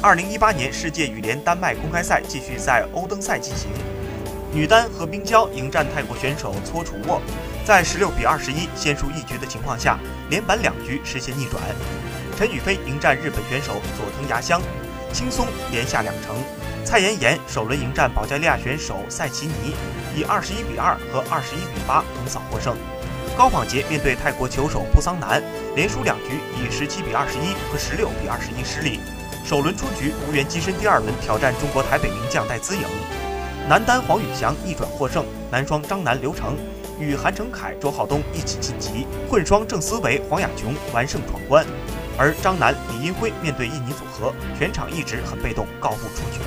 二零一八年世界羽联丹麦公开赛继续在欧登塞进行，女单何冰娇迎战泰国选手搓楚沃，在十六比二十一先输一局的情况下，连扳两局实现逆转。陈雨菲迎战日本选手佐藤芽香，轻松连下两城。蔡妍妍首轮迎战保加利亚选手塞奇尼，以二十一比二和二十一比八横扫获胜。高仿杰面对泰国球手布桑南，连输两局，以十七比二十一和十六比二十一失利。首轮出局，无缘跻身第二轮挑战中国台北名将戴资颖。男单黄宇翔逆转获胜，男双张楠刘成与韩成凯周浩东一起晋级，混双郑思维黄雅琼完胜闯关。而张楠李英辉面对印尼组合，全场一直很被动，告负出局。